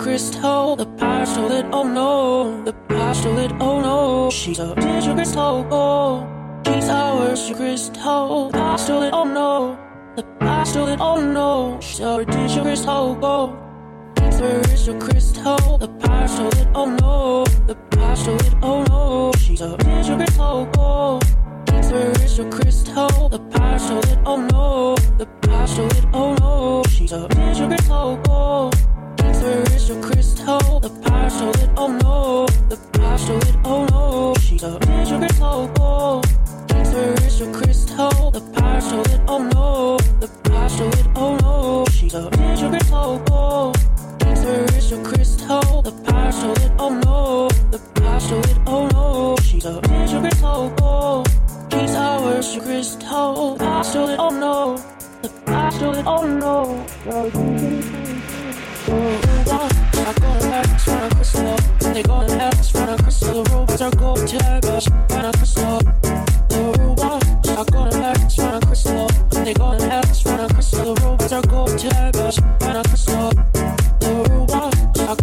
crystal, the it, oh no. The stole it, oh no. She's a digital crystal, pastel oh. No, the pastel it oh no, she's our crystal, power it, oh no. The stole it, oh no. She's a digital crystal, oh. A crystal, the stole it, oh no. The stole it, oh no. She's a digital crystal. A crystal, the stole it, oh no. The stole it, oh no. She's a digital crystal, spiritual crystal. The stole it, oh no. The stole it, oh no. She's a digital crystal. Spiritual crystal. The stole it, oh no. The stole it, oh no. She's a digital crystal. Spiritual crystal. The stole it, oh no. The stole it, oh no. She's a digital crystal. Oh. She's our crystal. The power stole it, oh no. The stole it, oh no. I go to Paris, run a crystal. They go to Paris, run a crystal. The robots are gold tigers, run a crystal. The robots, I go to Paris, run a crystal. They go to Paris, run a crystal. The robots are gold tigers, run a crystal. The I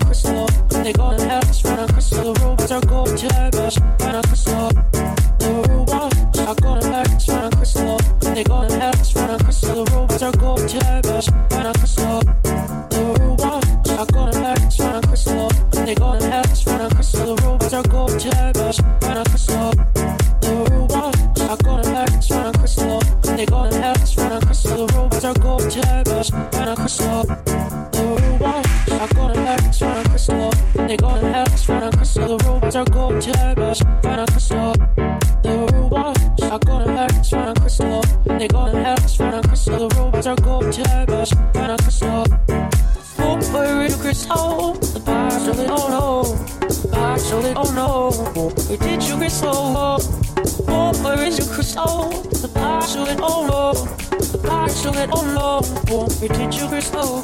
crystal. They go to Paris, run a crystal. The robots are gold tigers, run a crystal. The robots, I go to Paris, run a crystal. They crystal. The robots are gold run a crystal. They go to heaven, run a crystal. The robots are gold run a crystal. The crystal. They a crystal. The robots are gold crystal. Did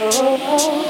my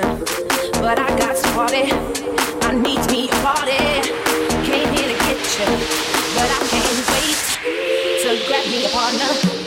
person. But I got spotted. I need me a party. Came here to get you, but I can't wait to grab me a partner.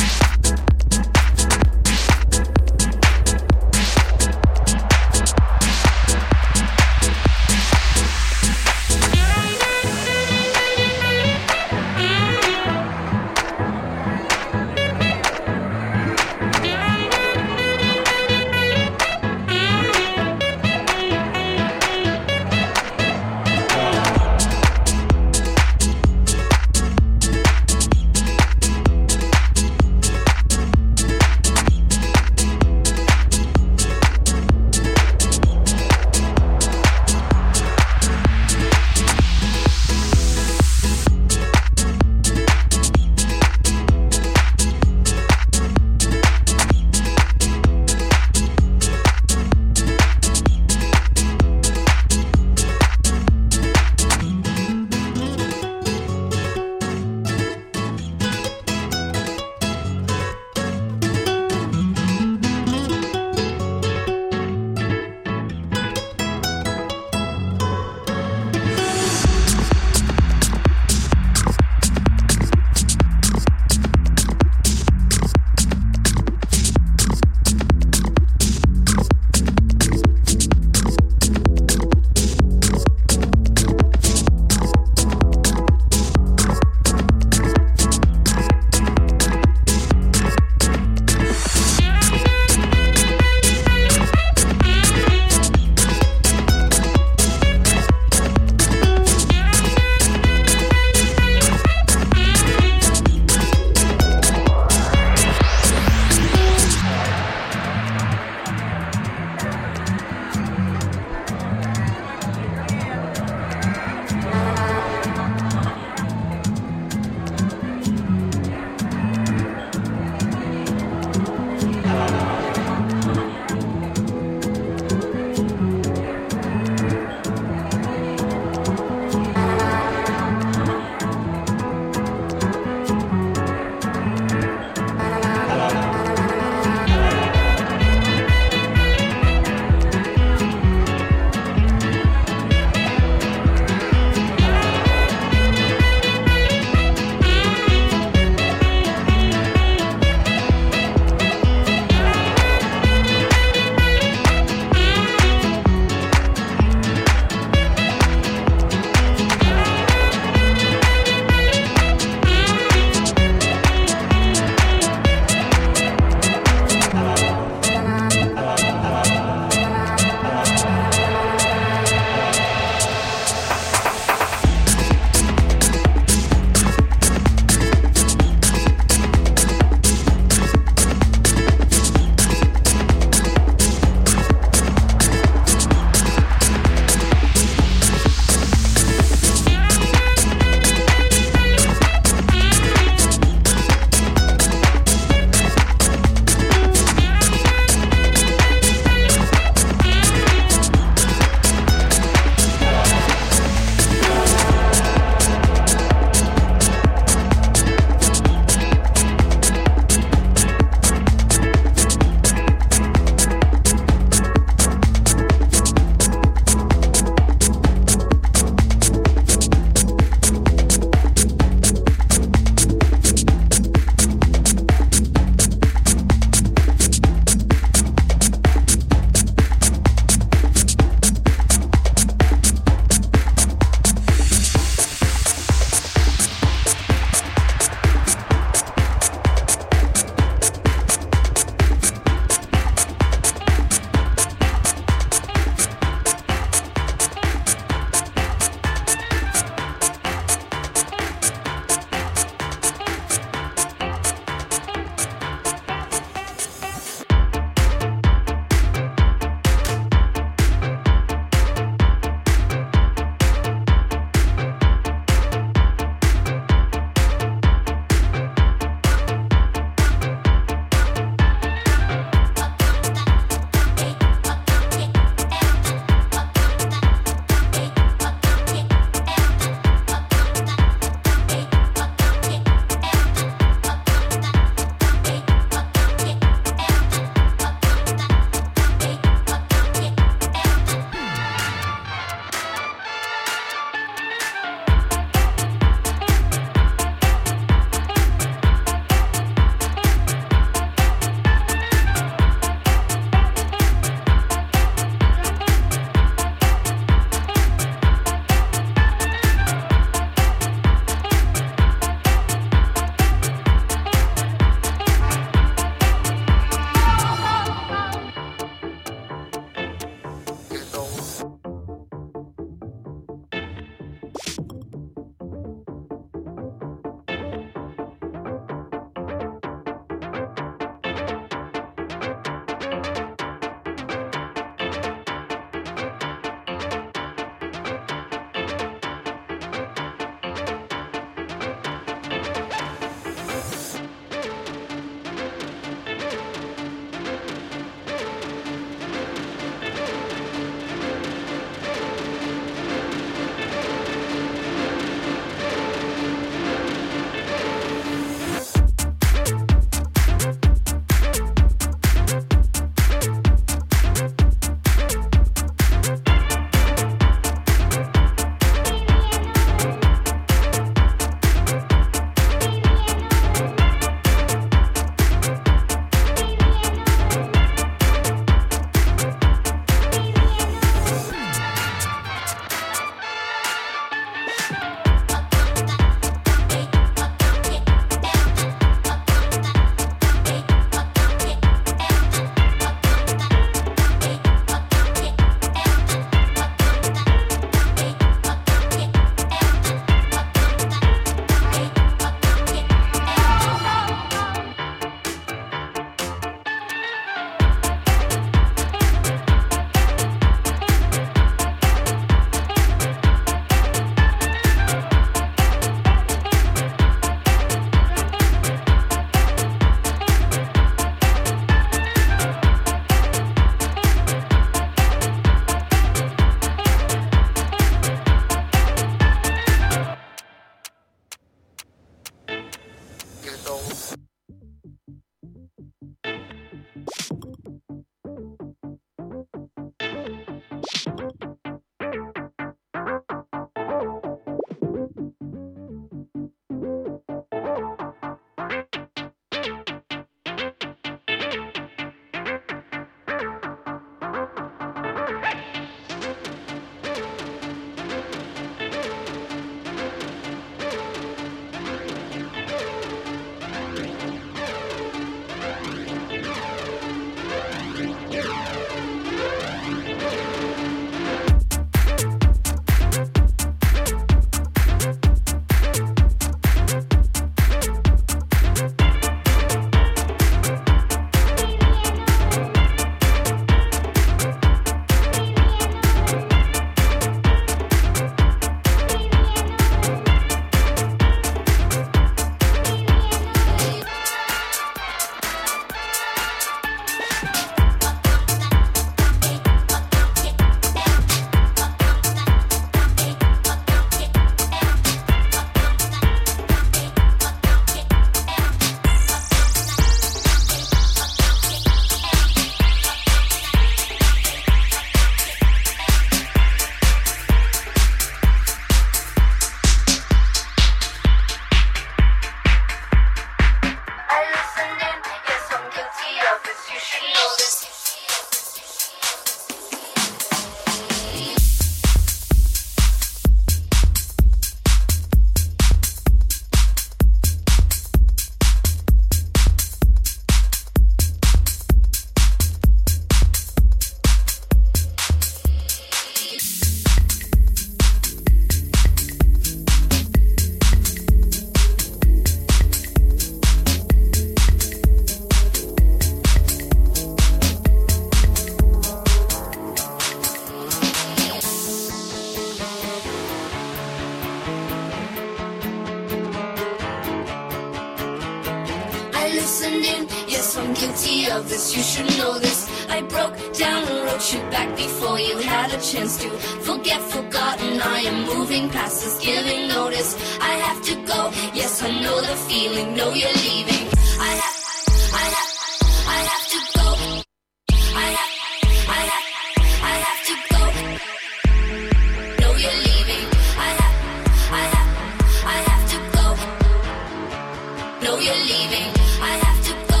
Leaving. I have to go.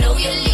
Know you're leaving.